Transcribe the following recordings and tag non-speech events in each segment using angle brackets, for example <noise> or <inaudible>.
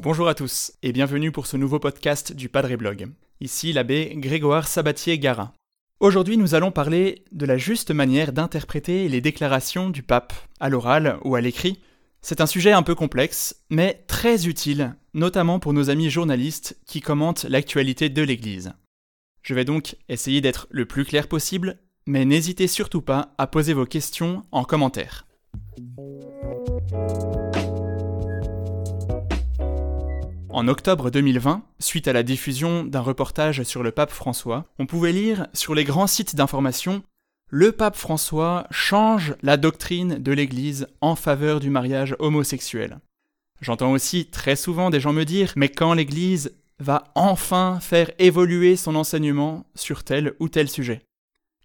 Bonjour à tous et bienvenue pour ce nouveau podcast du Padre Blog. Ici l'abbé Grégoire Sabatier-Garin. Aujourd'hui nous allons parler de la juste manière d'interpréter les déclarations du pape, à l'oral ou à l'écrit. C'est un sujet un peu complexe, mais très utile, notamment pour nos amis journalistes qui commentent l'actualité de l'Église. Je vais donc essayer d'être le plus clair possible, mais n'hésitez surtout pas à poser vos questions en commentaire. En octobre 2020, suite à la diffusion d'un reportage sur le pape François, on pouvait lire sur les grands sites d'information Le pape François change la doctrine de l'Église en faveur du mariage homosexuel. J'entends aussi très souvent des gens me dire Mais quand l'Église va enfin faire évoluer son enseignement sur tel ou tel sujet?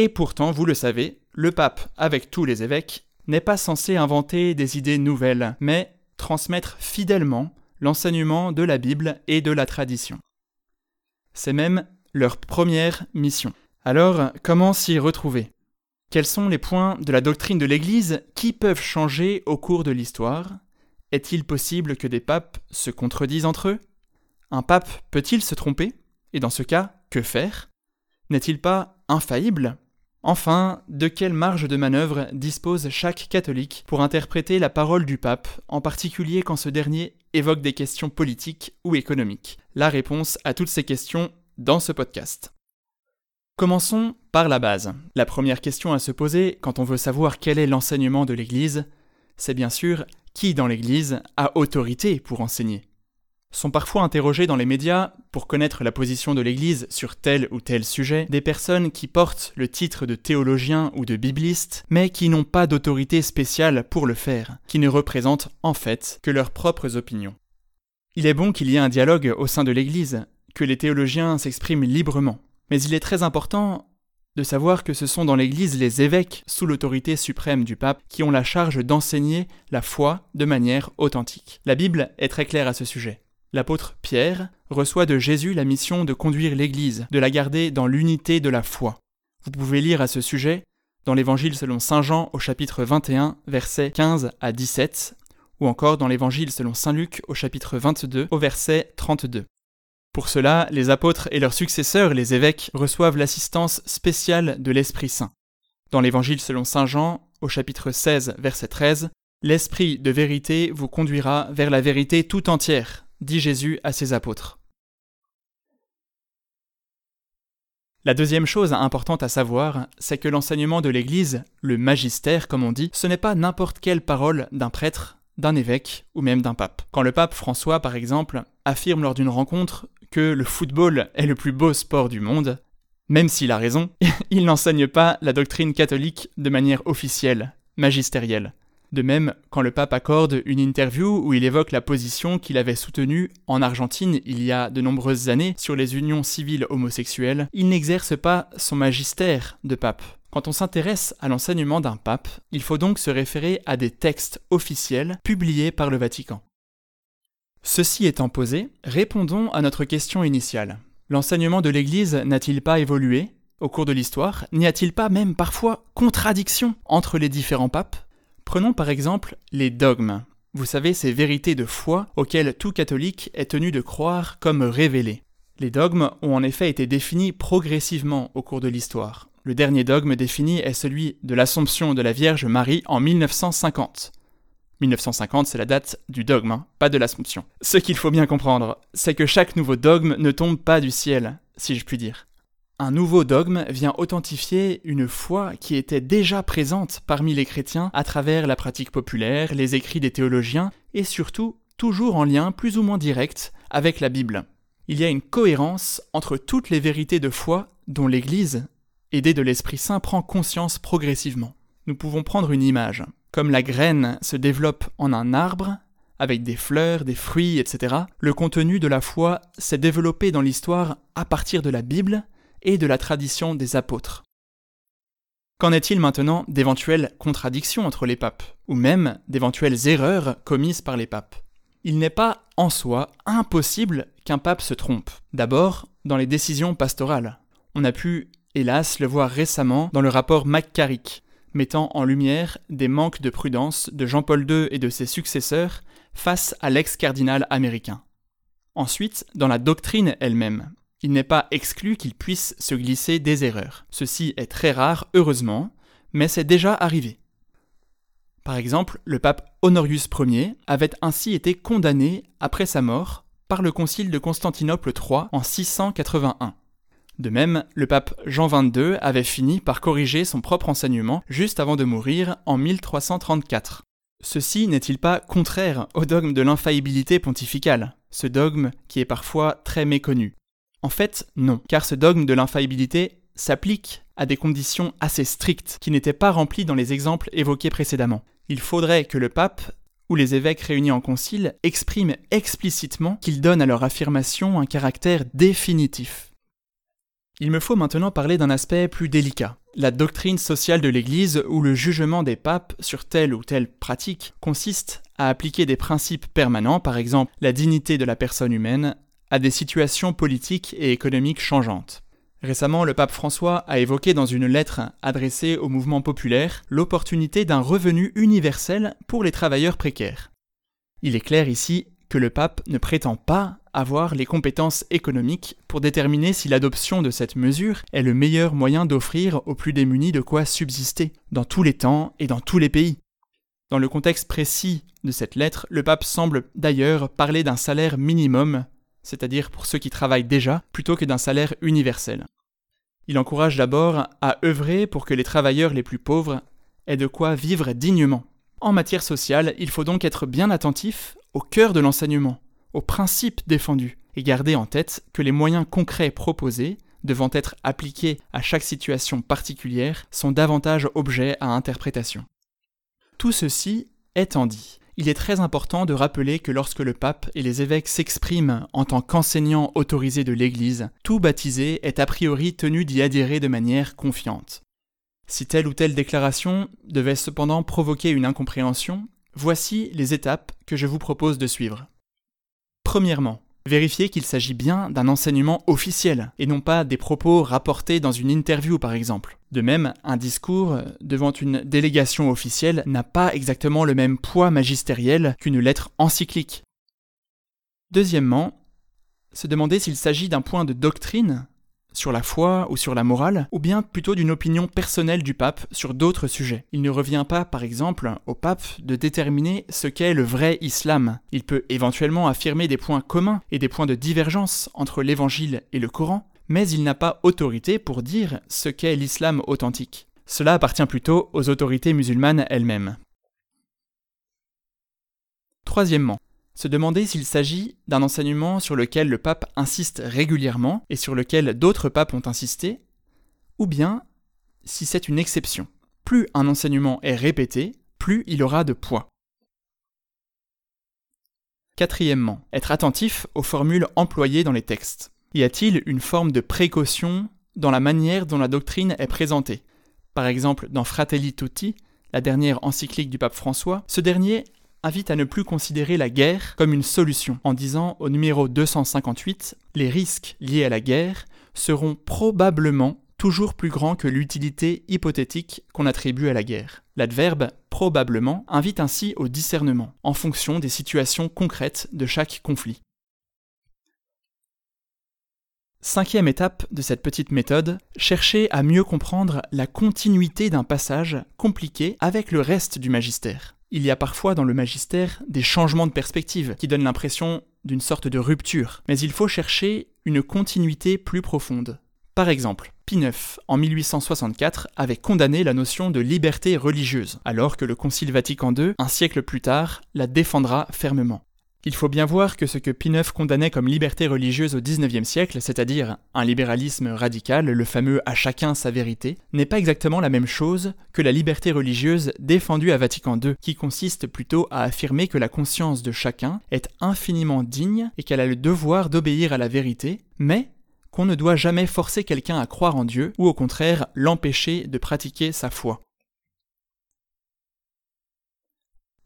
Et pourtant, vous le savez, le pape, avec tous les évêques, n'est pas censé inventer des idées nouvelles, mais transmettre fidèlement l'enseignement de la Bible et de la tradition. C'est même leur première mission. Alors, comment s'y retrouver? Quels sont les points de la doctrine de l'Église qui peuvent changer au cours de l'histoire? Est-il possible que des papes se contredisent entre eux? Un pape peut-il se tromper? Et dans ce cas, que faire? N'est-il pas infaillible? Enfin, de quelle marge de manœuvre dispose chaque catholique pour interpréter la parole du pape, en particulier quand ce dernier évoque des questions politiques ou économiques? La réponse à toutes ces questions dans ce podcast. Commençons par la base. La première question à se poser quand on veut savoir quel est l'enseignement de l'Église, c'est bien sûr qui dans l'Église a autorité pour enseigner? Sont parfois interrogés dans les médias pour connaître la position de l'Église sur tel ou tel sujet des personnes qui portent le titre de théologien ou de bibliste, mais qui n'ont pas d'autorité spéciale pour le faire, qui ne représentent en fait que leurs propres opinions. Il est bon qu'il y ait un dialogue au sein de l'Église, que les théologiens s'expriment librement, mais il est très important de savoir que ce sont dans l'Église les évêques, sous l'autorité suprême du pape, qui ont la charge d'enseigner la foi de manière authentique. La Bible est très claire à ce sujet. L'apôtre Pierre reçoit de Jésus la mission de conduire l'Église, de la garder dans l'unité de la foi. Vous pouvez lire à ce sujet dans l'Évangile selon Saint Jean au chapitre 21, versets 15 à 17, ou encore dans l'Évangile selon Saint Luc au chapitre 22, au verset 32. Pour cela, les apôtres et leurs successeurs, les évêques, reçoivent l'assistance spéciale de l'Esprit Saint. Dans l'Évangile selon Saint Jean, au chapitre 16, verset 13, L'Esprit de vérité vous conduira vers la vérité tout entière, dit Jésus à ses apôtres. La deuxième chose importante à savoir, c'est que l'enseignement de l'Église, le magistère comme on dit, ce n'est pas n'importe quelle parole d'un prêtre, d'un évêque ou même d'un pape. Quand le pape François, par exemple, affirme lors d'une rencontre que le football est le plus beau sport du monde, même s'il a raison, <laughs> il n'enseigne pas la doctrine catholique de manière officielle, magistérielle. De même, quand le pape accorde une interview où il évoque la position qu'il avait soutenue en Argentine il y a de nombreuses années sur les unions civiles homosexuelles, il n'exerce pas son magistère de pape. Quand on s'intéresse à l'enseignement d'un pape, il faut donc se référer à des textes officiels publiés par le Vatican. Ceci étant posé, répondons à notre question initiale. L'enseignement de l'Église n'a-t-il pas évolué? Au cours de l'histoire N'y a-t-il pas même parfois contradiction entre les différents papes? Prenons par exemple les dogmes. Vous savez, ces vérités de foi auxquelles tout catholique est tenu de croire comme révélées. Les dogmes ont en effet été définis progressivement au cours de l'histoire. Le dernier dogme défini est celui de l'Assomption de la Vierge Marie en 1950. 1950, c'est la date du dogme, hein, pas de l'Assomption. Ce qu'il faut bien comprendre, c'est que chaque nouveau dogme ne tombe pas du ciel, si je puis dire. Un nouveau dogme vient authentifier une foi qui était déjà présente parmi les chrétiens à travers la pratique populaire, les écrits des théologiens et surtout toujours en lien plus ou moins direct avec la Bible. Il y a une cohérence entre toutes les vérités de foi dont l'Église, aidée de l'Esprit Saint, prend conscience progressivement. Nous pouvons prendre une image. Comme la graine se développe en un arbre, avec des fleurs, des fruits, etc., le contenu de la foi s'est développé dans l'histoire à partir de la Bible, et de la tradition des apôtres. Qu'en est-il maintenant d'éventuelles contradictions entre les papes, ou même d'éventuelles erreurs commises par les papes? Il n'est pas en soi impossible qu'un pape se trompe. D'abord, dans les décisions pastorales. On a pu, hélas, le voir récemment dans le rapport McCarrick. mettant en lumière des manques de prudence de Jean-Paul II et de ses successeurs face à l'ex-cardinal américain. Ensuite, dans la doctrine elle-même, il n'est pas exclu qu'il puisse se glisser des erreurs. Ceci est très rare, heureusement, mais c'est déjà arrivé. Par exemple, le pape Honorius Ier avait ainsi été condamné après sa mort par le concile de Constantinople III en 681. De même, le pape Jean XXII avait fini par corriger son propre enseignement juste avant de mourir en 1334. Ceci n'est-il pas contraire au dogme de l'infaillibilité pontificale, ce dogme qui est parfois très méconnu En fait, non, car ce dogme de l'infaillibilité s'applique à des conditions assez strictes qui n'étaient pas remplies dans les exemples évoqués précédemment. Il faudrait que le pape ou les évêques réunis en concile expriment explicitement qu'ils donnent à leur affirmation un caractère définitif. Il me faut maintenant parler d'un aspect plus délicat, la doctrine sociale de l'Église où le jugement des papes sur telle ou telle pratique consiste à appliquer des principes permanents, par exemple la dignité de la personne humaine, à des situations politiques et économiques changeantes. Récemment, le pape François a évoqué dans une lettre adressée au mouvement populaire l'opportunité d'un revenu universel pour les travailleurs précaires. Il est clair ici que le pape ne prétend pas avoir les compétences économiques pour déterminer si l'adoption de cette mesure est le meilleur moyen d'offrir aux plus démunis de quoi subsister, dans tous les temps et dans tous les pays. Dans le contexte précis de cette lettre, le pape semble d'ailleurs parler d'un salaire minimum, c'est-à-dire pour ceux qui travaillent déjà, plutôt que d'un salaire universel. Il encourage d'abord à œuvrer pour que les travailleurs les plus pauvres aient de quoi vivre dignement. En matière sociale, il faut donc être bien attentif au cœur de l'enseignement, aux principes défendus, et garder en tête que les moyens concrets proposés, devant être appliqués à chaque situation particulière, sont davantage objets à interprétation. Tout ceci étant dit, il est très important de rappeler que lorsque le pape et les évêques s'expriment en tant qu'enseignants autorisés de l'Église, tout baptisé est a priori tenu d'y adhérer de manière confiante. Si telle ou telle déclaration devait cependant provoquer une incompréhension, Voici les étapes que je vous propose de suivre. Premièrement, vérifiez qu'il s'agit bien d'un enseignement officiel et non pas des propos rapportés dans une interview par exemple. De même, un discours devant une délégation officielle n'a pas exactement le même poids magistériel qu'une lettre encyclique. Deuxièmement, se demander s'il s'agit d'un point de doctrine sur la foi ou sur la morale, ou bien plutôt d'une opinion personnelle du pape sur d'autres sujets. Il ne revient pas, par exemple, au pape de déterminer ce qu'est le vrai islam. Il peut éventuellement affirmer des points communs et des points de divergence entre l'évangile et le Coran, mais il n'a pas autorité pour dire ce qu'est l'islam authentique. Cela appartient plutôt aux autorités musulmanes elles-mêmes. Troisièmement, se demander s'il s'agit d'un enseignement sur lequel le pape insiste régulièrement et sur lequel d'autres papes ont insisté, ou bien si c'est une exception. Plus un enseignement est répété, plus il aura de poids. Quatrièmement, être attentif aux formules employées dans les textes. Y a-t-il une forme de précaution dans la manière dont la doctrine est présentée? Par exemple, dans Fratelli Tutti, la dernière encyclique du pape François, ce dernier invite à ne plus considérer la guerre comme une solution, en disant au numéro 258 Les risques liés à la guerre seront probablement toujours plus grands que l'utilité hypothétique qu'on attribue à la guerre. L'adverbe probablement invite ainsi au discernement, en fonction des situations concrètes de chaque conflit. Cinquième étape de cette petite méthode, chercher à mieux comprendre la continuité d'un passage compliqué avec le reste du magistère. Il y a parfois dans le magistère des changements de perspective qui donnent l'impression d'une sorte de rupture, mais il faut chercher une continuité plus profonde. Par exemple, Pie IX, en 1864, avait condamné la notion de liberté religieuse, alors que le Concile Vatican II, un siècle plus tard, la défendra fermement. Il faut bien voir que ce que Pie IX condamnait comme liberté religieuse au XIXe siècle, c'est-à-dire un libéralisme radical, le fameux à chacun sa vérité, n'est pas exactement la même chose que la liberté religieuse défendue à Vatican II, qui consiste plutôt à affirmer que la conscience de chacun est infiniment digne et qu'elle a le devoir d'obéir à la vérité, mais qu'on ne doit jamais forcer quelqu'un à croire en Dieu ou au contraire l'empêcher de pratiquer sa foi.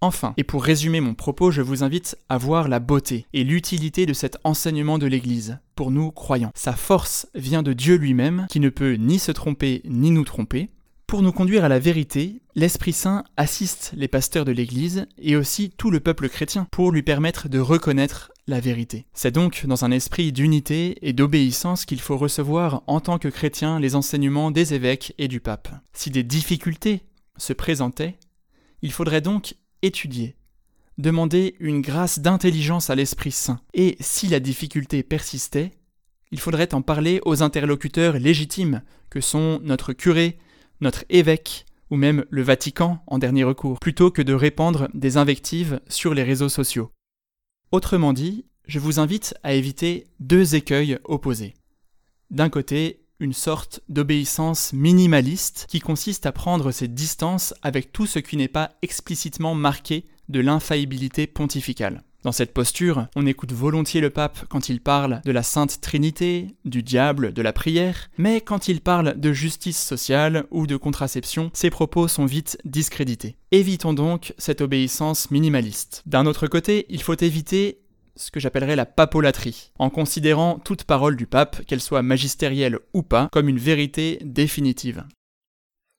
Enfin, et pour résumer mon propos, je vous invite à voir la beauté et l'utilité de cet enseignement de l'Église, pour nous croyants. Sa force vient de Dieu lui-même, qui ne peut ni se tromper ni nous tromper. Pour nous conduire à la vérité, l'Esprit Saint assiste les pasteurs de l'Église et aussi tout le peuple chrétien pour lui permettre de reconnaître la vérité. C'est donc dans un esprit d'unité et d'obéissance qu'il faut recevoir en tant que chrétien les enseignements des évêques et du pape. Si des difficultés se présentaient, il faudrait donc étudier, demander une grâce d'intelligence à l'Esprit Saint, et si la difficulté persistait, il faudrait en parler aux interlocuteurs légitimes que sont notre curé, notre évêque ou même le Vatican en dernier recours, plutôt que de répandre des invectives sur les réseaux sociaux. Autrement dit, je vous invite à éviter deux écueils opposés. D'un côté, une sorte d'obéissance minimaliste qui consiste à prendre ses distances avec tout ce qui n'est pas explicitement marqué de l'infaillibilité pontificale. Dans cette posture, on écoute volontiers le pape quand il parle de la Sainte Trinité, du diable, de la prière, mais quand il parle de justice sociale ou de contraception, ses propos sont vite discrédités. Évitons donc cette obéissance minimaliste. D'un autre côté, il faut éviter ce que j'appellerais la papolatrie, en considérant toute parole du pape, qu'elle soit magistérielle ou pas, comme une vérité définitive.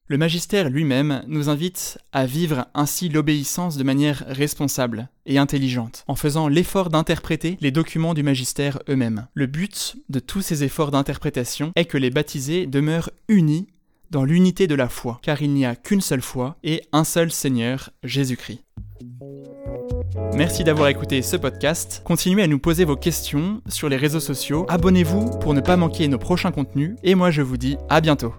Le magistère lui-même nous invite à vivre ainsi l'obéissance de manière responsable et intelligente, en faisant l'effort d'interpréter les documents du magistère eux-mêmes. Le but de tous ces efforts d'interprétation est que les baptisés demeurent unis dans l'unité de la foi, car il n'y a qu'une seule foi et un seul Seigneur, Jésus-Christ. Merci d'avoir écouté ce podcast. Continuez à nous poser vos questions sur les réseaux sociaux. Abonnez-vous pour ne pas manquer nos prochains contenus. Et moi je vous dis à bientôt.